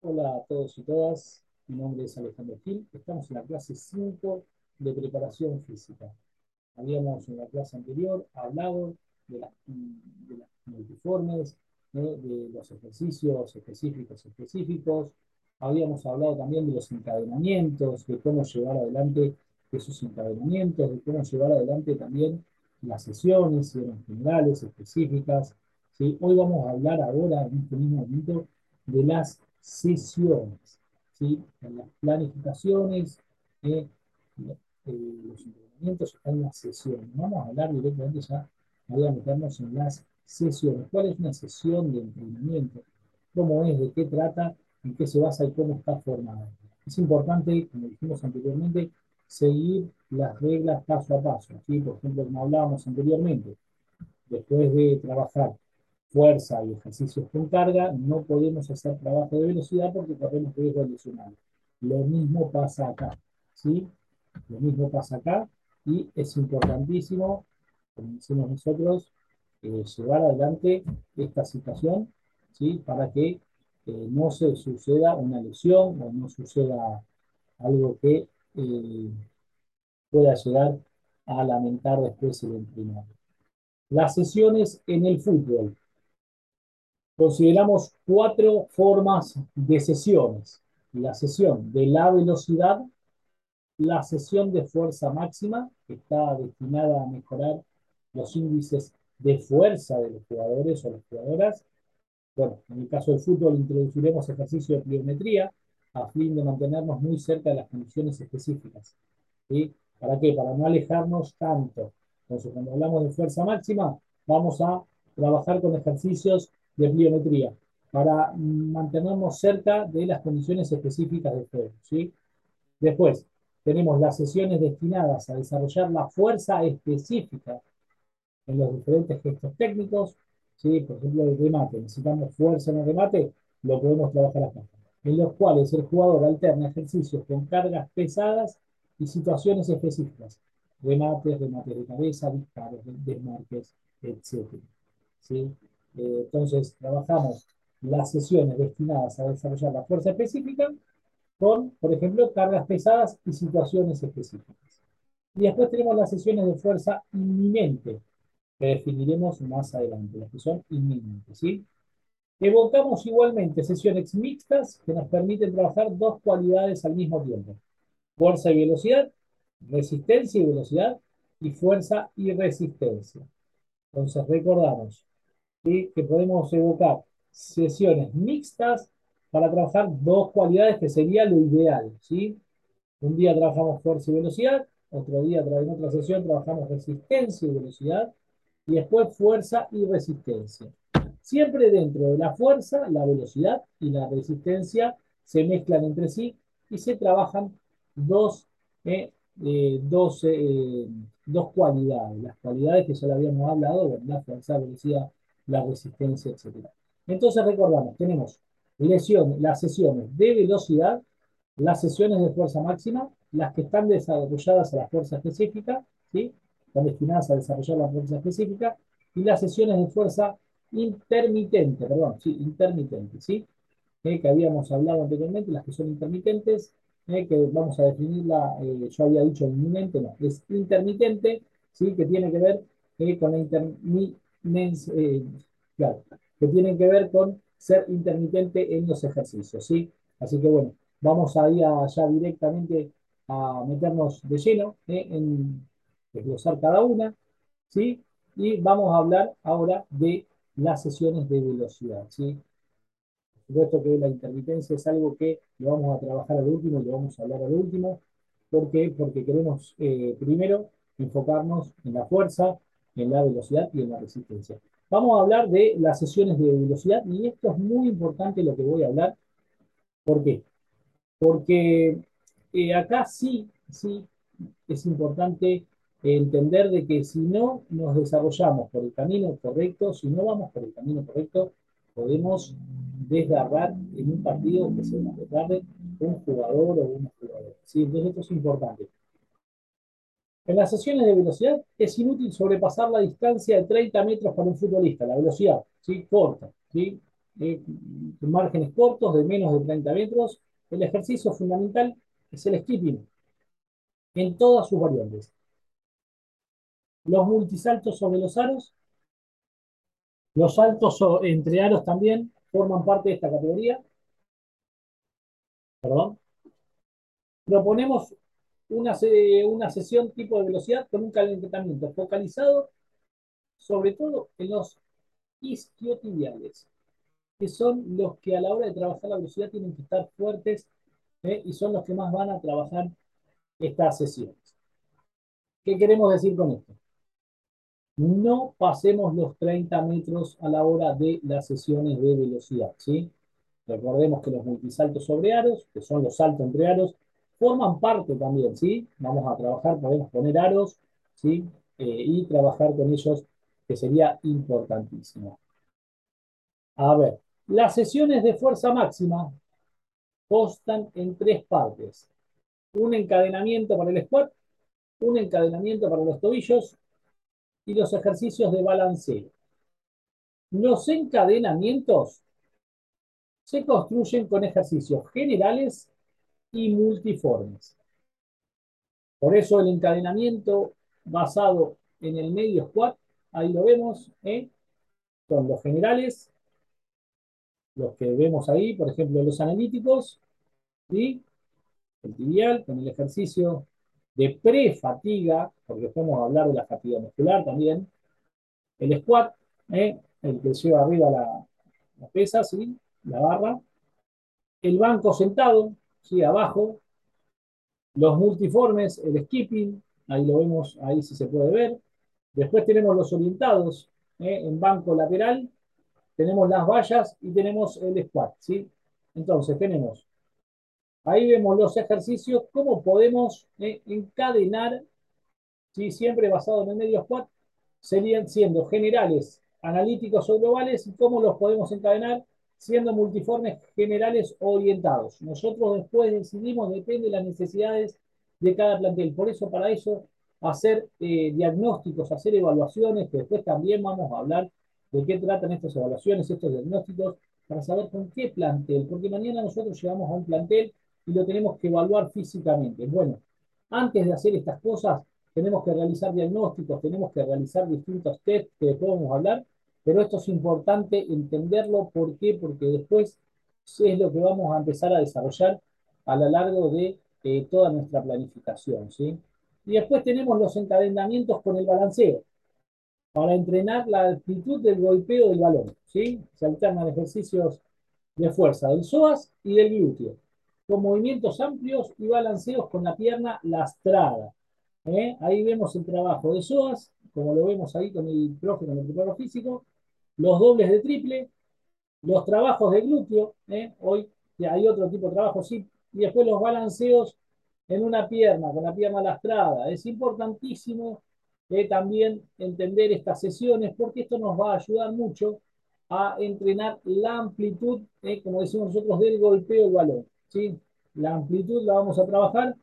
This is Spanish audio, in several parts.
Hola a todos y todas, mi nombre es Alejandro Gil, estamos en la clase 5 de preparación física. Habíamos en la clase anterior hablado de las, multiformes, de los ejercicios específicos específicos, habíamos hablado también de los encadenamientos, de cómo llevar adelante esos encadenamientos, de cómo llevar adelante también las sesiones, si eran generales, específicas. ¿sí? Hoy vamos a hablar ahora, en este mismo momento, de las sesiones. ¿sí? En las planificaciones, eh, eh, los entrenamientos están las sesiones. Vamos a hablar directamente ya, voy a meternos en las sesiones. ¿Cuál es una sesión de entrenamiento? ¿Cómo es? ¿De qué trata? ¿En qué se basa y cómo está formada? Es importante, como dijimos anteriormente, seguir las reglas paso a paso. ¿sí? Por ejemplo, como hablábamos anteriormente, después de trabajar fuerza y ejercicios con carga, no podemos hacer trabajo de velocidad porque corremos riesgo lesional. Lo mismo pasa acá, ¿sí? Lo mismo pasa acá y es importantísimo, como decimos nosotros, eh, llevar adelante esta situación, ¿sí? Para que eh, no se suceda una lesión o no suceda algo que eh, pueda llegar a lamentar después el entrenador. Las sesiones en el fútbol. Consideramos cuatro formas de sesiones. La sesión de la velocidad, la sesión de fuerza máxima, que está destinada a mejorar los índices de fuerza de los jugadores o las jugadoras. Bueno, en el caso del fútbol introduciremos ejercicio de pliometría a fin de mantenernos muy cerca de las condiciones específicas. ¿Para qué? Para no alejarnos tanto. Entonces, cuando hablamos de fuerza máxima, vamos a trabajar con ejercicios de pliometría para mantenernos cerca de las condiciones específicas del juego. ¿sí? Después, tenemos las sesiones destinadas a desarrollar la fuerza específica en los diferentes gestos técnicos. ¿sí? Por ejemplo, el remate. Necesitamos fuerza en el remate, lo podemos trabajar acá. En los cuales el jugador alterna ejercicios con cargas pesadas y situaciones específicas. Remates, remates de cabeza, disparos, desmarques, etc. ¿sí? Eh, entonces, trabajamos las sesiones destinadas a desarrollar la fuerza específica con, por ejemplo, cargas pesadas y situaciones específicas. Y después tenemos las sesiones de fuerza inminente, que definiremos más adelante, las que son inminentes. ¿sí? Evocamos igualmente sesiones mixtas que nos permiten trabajar dos cualidades al mismo tiempo. Fuerza y velocidad, resistencia y velocidad, y fuerza y resistencia. Entonces recordamos, que podemos evocar sesiones mixtas para trabajar dos cualidades que sería lo ideal. ¿sí? Un día trabajamos fuerza y velocidad, otro día en otra sesión trabajamos resistencia y velocidad, y después fuerza y resistencia. Siempre dentro de la fuerza, la velocidad y la resistencia se mezclan entre sí y se trabajan dos, eh, eh, dos, eh, dos cualidades. Las cualidades que ya le habíamos hablado, la fuerza, velocidad la resistencia, etc. Entonces recordamos, tenemos lesión, las sesiones de velocidad, las sesiones de fuerza máxima, las que están desarrolladas a la fuerza específica, ¿sí? están destinadas a desarrollar la fuerza específica, y las sesiones de fuerza intermitente, perdón, sí, intermitente, ¿sí? Eh, que habíamos hablado anteriormente, las que son intermitentes, eh, que vamos a definirla, eh, yo había dicho inminente, no, es intermitente, ¿sí? que tiene que ver con la intermitente eh, claro, que tienen que ver con ser intermitente en los ejercicios, ¿sí? Así que bueno, vamos a ir ya directamente a meternos de lleno ¿eh? en desglosar cada una, ¿sí? Y vamos a hablar ahora de las sesiones de velocidad, ¿sí? Por supuesto que la intermitencia es algo que lo vamos a trabajar al último lo vamos a hablar al último. ¿Por qué? Porque queremos eh, primero enfocarnos en la fuerza, en la velocidad y en la resistencia. Vamos a hablar de las sesiones de velocidad y esto es muy importante lo que voy a hablar. ¿Por qué? Porque eh, acá sí, sí es importante entender de que si no nos desarrollamos por el camino correcto, si no vamos por el camino correcto, podemos desgarrar en un partido que se nos desgarre un jugador o una jugadora. ¿sí? Entonces esto es importante. En las sesiones de velocidad es inútil sobrepasar la distancia de 30 metros para un futbolista, la velocidad, ¿sí? corta. ¿sí? eh, márgenes cortos de menos de 30 metros. El ejercicio fundamental es el skipping en todas sus variantes. Los multisaltos sobre los aros, los saltos entre aros también forman parte de esta categoría. Perdón. Proponemos una, una sesión tipo de velocidad con un calentamiento focalizado sobre todo en los isquiotibiales, que son los que a la hora de trabajar la velocidad tienen que estar fuertes ¿eh? y son los que más van a trabajar estas sesiones. ¿Qué queremos decir con esto? No pasemos los 30 metros a la hora de las sesiones de velocidad, ¿sí? Recordemos que los multisaltos sobre aros, que son los saltos entre aros, forman parte también, ¿sí? Vamos a trabajar, podemos poner aros, ¿sí? Eh, y trabajar con ellos, que sería importantísimo. A ver, las sesiones de fuerza máxima constan en tres partes. Un encadenamiento para el squat, un encadenamiento para los tobillos y los ejercicios de balanceo. Los encadenamientos se construyen con ejercicios generales y multiformes. Por eso el encadenamiento basado en el medio squat, ahí lo vemos, ¿eh? son los generales, los que vemos ahí, por ejemplo, los analíticos, y el tibial con el ejercicio de pre-fatiga, porque podemos hablar de la fatiga muscular también, el squat, ¿eh? el que lleva arriba la, la pesa, ¿sí? la barra, el banco sentado, ¿sí? abajo, los multiformes, el skipping, ahí lo vemos, ahí sí se puede ver. Después tenemos los orientados ¿eh? en banco lateral, tenemos las vallas y tenemos el squat, ¿sí? Entonces tenemos, ahí vemos los ejercicios, cómo podemos ¿eh? encadenar, ¿sí? siempre basado en el medio squat, serían siendo generales, analíticos o globales, y cómo los podemos encadenar siendo multiformes generales orientados. Nosotros después decidimos, depende de las necesidades de cada plantel. Por eso, para eso, hacer eh, diagnósticos, hacer evaluaciones, que después también vamos a hablar de qué tratan estas evaluaciones, estos diagnósticos, para saber con qué plantel, porque mañana nosotros llegamos a un plantel y lo tenemos que evaluar físicamente. Bueno, antes de hacer estas cosas, tenemos que realizar diagnósticos, tenemos que realizar distintos test que después vamos a hablar, pero esto es importante entenderlo. ¿Por qué? Porque después es lo que vamos a empezar a desarrollar a lo largo de eh, toda nuestra planificación. ¿sí? Y después tenemos los encadenamientos con el balanceo, para entrenar la actitud del golpeo del balón. ¿sí? Se alternan ejercicios de fuerza del psoas y del glúteo, con movimientos amplios y balanceos con la pierna lastrada. ¿eh? Ahí vemos el trabajo de psoas, como lo vemos ahí con el profe, con el preparo físico, los dobles de triple, los trabajos de glúteo, ¿eh? hoy hay otro tipo de trabajo, sí, y después los balanceos en una pierna, con la pierna lastrada. Es importantísimo eh, también entender estas sesiones porque esto nos va a ayudar mucho a entrenar la amplitud, eh, como decimos nosotros, del golpeo del balón. ¿sí? La amplitud la vamos a trabajar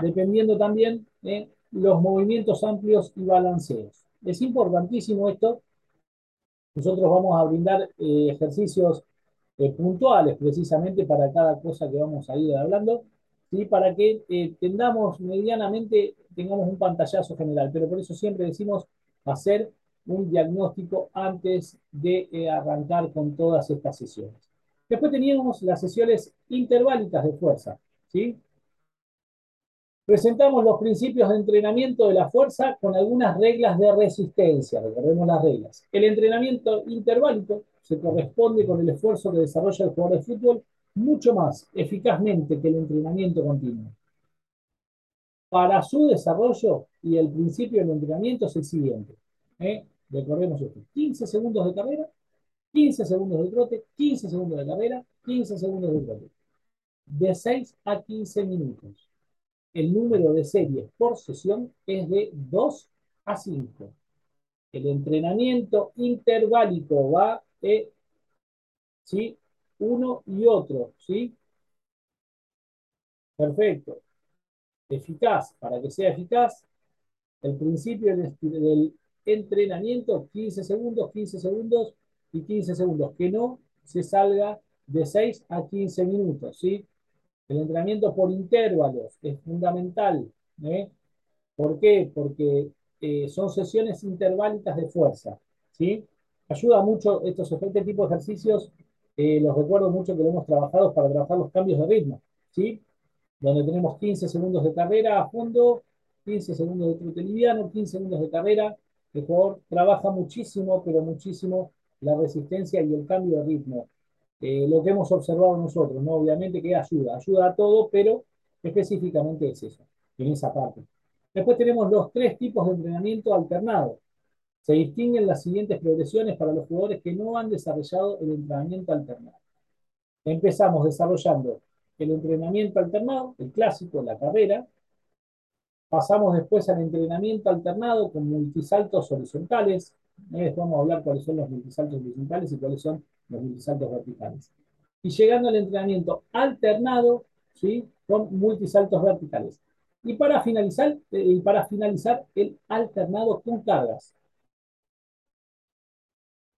dependiendo también de los movimientos amplios y balanceos. Es importantísimo esto nosotros vamos a brindar eh, ejercicios eh, puntuales precisamente para cada cosa que vamos a ir hablando, ¿sí? para que eh, tengamos medianamente, tengamos un pantallazo general, pero por eso siempre decimos hacer un diagnóstico antes de arrancar con todas estas sesiones. Después teníamos las sesiones interválicas de fuerza, ¿sí? Presentamos los principios de entrenamiento de la fuerza con algunas reglas de resistencia. Recordemos las reglas. El entrenamiento interválico se corresponde con el esfuerzo que desarrolla el jugador de fútbol mucho más eficazmente que el entrenamiento continuo. Para su desarrollo y el principio del entrenamiento es el siguiente. ¿eh? Recordemos esto. 15 segundos de carrera, 15 segundos de trote, 15 segundos de carrera, 15 segundos de trote. De 6 a 15 minutos el número de series por sesión es de 2 a 5. El entrenamiento interválico va de ¿sí? uno y otro. ¿sí? Perfecto. Eficaz. Para que sea eficaz, el principio del entrenamiento, 15 segundos, 15 segundos y 15 segundos. Que no se salga de 6 a 15 minutos, ¿sí? El entrenamiento por intervalos es fundamental, ¿eh? ¿Por qué? Porque eh, son sesiones interválicas de fuerza, ¿sí? Ayuda mucho estos este tipo de ejercicios, eh, los recuerdo mucho que lo hemos trabajado para trabajar los cambios de ritmo, ¿sí? Donde tenemos 15 segundos de carrera a fondo, 15 segundos de trote liviano, 15 segundos de carrera. El jugador trabaja muchísimo, pero muchísimo la resistencia y el cambio de ritmo. Eh, lo que hemos observado nosotros, ¿no? Obviamente que ayuda, ayuda a todo, pero específicamente es eso, en esa parte. Después tenemos los tres tipos de entrenamiento alternado. Se distinguen las siguientes progresiones para los jugadores que no han desarrollado el entrenamiento alternado. Empezamos desarrollando el entrenamiento alternado, el clásico, la carrera. Pasamos después al entrenamiento alternado con multisaltos horizontales. Después vamos a hablar cuáles son los multisaltos horizontales y cuáles son los multisaltos verticales. Y llegando al entrenamiento alternado, ¿sí? con multisaltos verticales. Y para finalizar, eh, y para finalizar el alternado con cargas.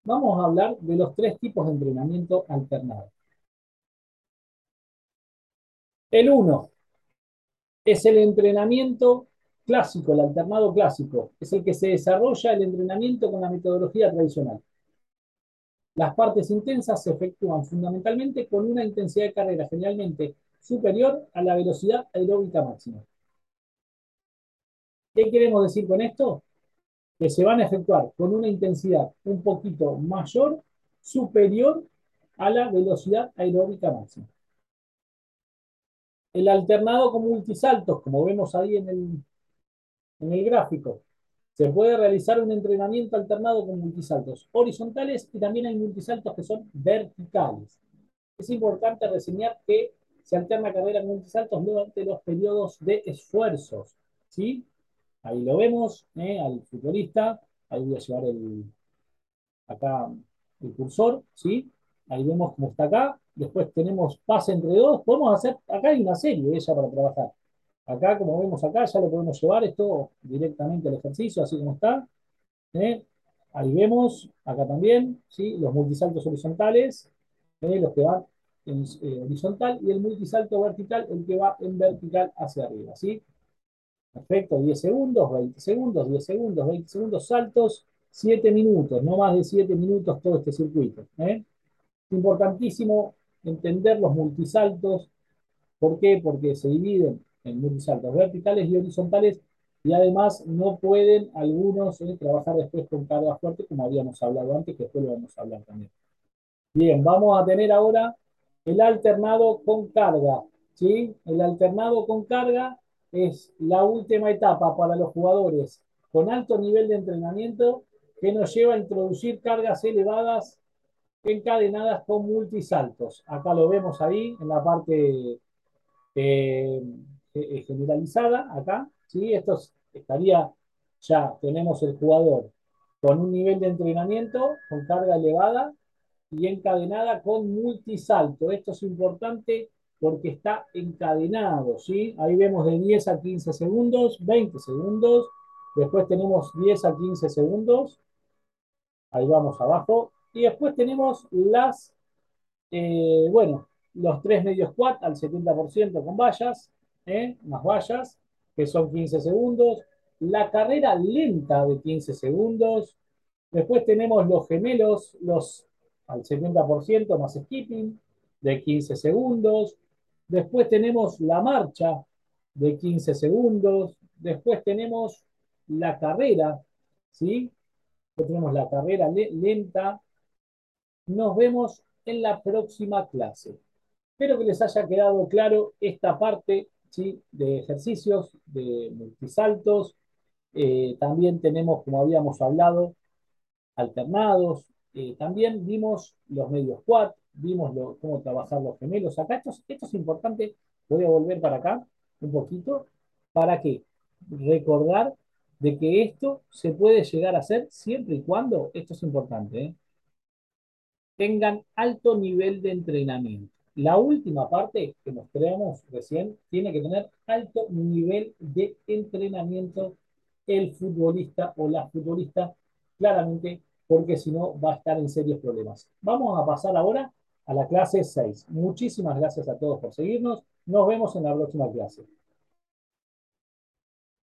Vamos a hablar de los tres tipos de entrenamiento alternado. El uno es el entrenamiento clásico, el alternado clásico. Es el que se desarrolla el entrenamiento con la metodología tradicional. Las partes intensas se efectúan fundamentalmente con una intensidad de carrera generalmente superior a la velocidad aeróbica máxima. ¿Qué queremos decir con esto? Que se van a efectuar con una intensidad un poquito mayor, superior a la velocidad aeróbica máxima. El alternado con multisaltos, como vemos ahí en el, en el gráfico, se puede realizar un entrenamiento alternado con multisaltos horizontales y también hay multisaltos que son verticales. Es importante reseñar que se alterna carrera con multisaltos durante los periodos de esfuerzos. ¿sí? Ahí lo vemos, ¿eh? al futbolista. Ahí voy a llevar el, acá el cursor, ¿sí? Ahí vemos cómo está acá. Después tenemos pase entre dos. Podemos hacer, acá hay una serie ella para trabajar. Acá, como vemos acá, ya lo podemos llevar esto directamente al ejercicio, así como está. ¿eh? Ahí vemos, acá también, ¿sí? los multisaltos horizontales, ¿eh? los que van en horizontal, y el multisalto vertical, el que va en vertical hacia arriba. ¿sí? Perfecto, 10 segundos, 20 segundos, 10 segundos, 20 segundos, saltos, 7 minutos, no más de 7 minutos todo este circuito. ¿eh? Importantísimo entender los multisaltos. ¿Por qué? Porque se dividen en multisaltos verticales y horizontales y además no pueden algunos ¿eh? trabajar después con carga fuerte como habíamos hablado antes, que después lo vamos a hablar también. Bien, vamos a tener ahora el alternado con carga. ¿sí? El alternado con carga es la última etapa para los jugadores con alto nivel de entrenamiento que nos lleva a introducir cargas elevadas encadenadas con multisaltos. Acá lo vemos ahí en la parte eh, eh, generalizada, acá, ¿sí? Esto estaría, ya tenemos el jugador con un nivel de entrenamiento, con carga elevada y encadenada con multisalto. Esto es importante porque está encadenado, ¿sí? Ahí vemos de 10 a 15 segundos, 20 segundos, después tenemos 10 a 15 segundos, ahí vamos abajo, y después tenemos las, eh, bueno, los tres medios quad al 70% con vallas, ¿eh? más vallas, que son 15 segundos, la carrera lenta de 15 segundos, después tenemos los gemelos, los al 70% más skipping de 15 segundos, Después tenemos la marcha de 15 segundos. Después tenemos la carrera, ¿sí? Después tenemos la carrera lenta. Nos vemos en la próxima clase. Espero que les haya quedado claro esta parte de ejercicios, de multisaltos. Eh, también tenemos, como habíamos hablado, alternados. Eh, también vimos los medios quad, vimos cómo trabajar los gemelos. Acá esto, esto es importante, voy a volver para acá un poquito. ¿Para qué? Recordar de que esto se puede llegar a hacer siempre y cuando, esto es importante, ¿eh? tengan alto nivel de entrenamiento. La última parte que mostramos recién tiene que tener alto nivel de entrenamiento el futbolista o la futbolista, claramente porque si no va a estar en serios problemas. Vamos a pasar ahora a la clase 6. Muchísimas gracias a todos por seguirnos. Nos vemos en la próxima clase.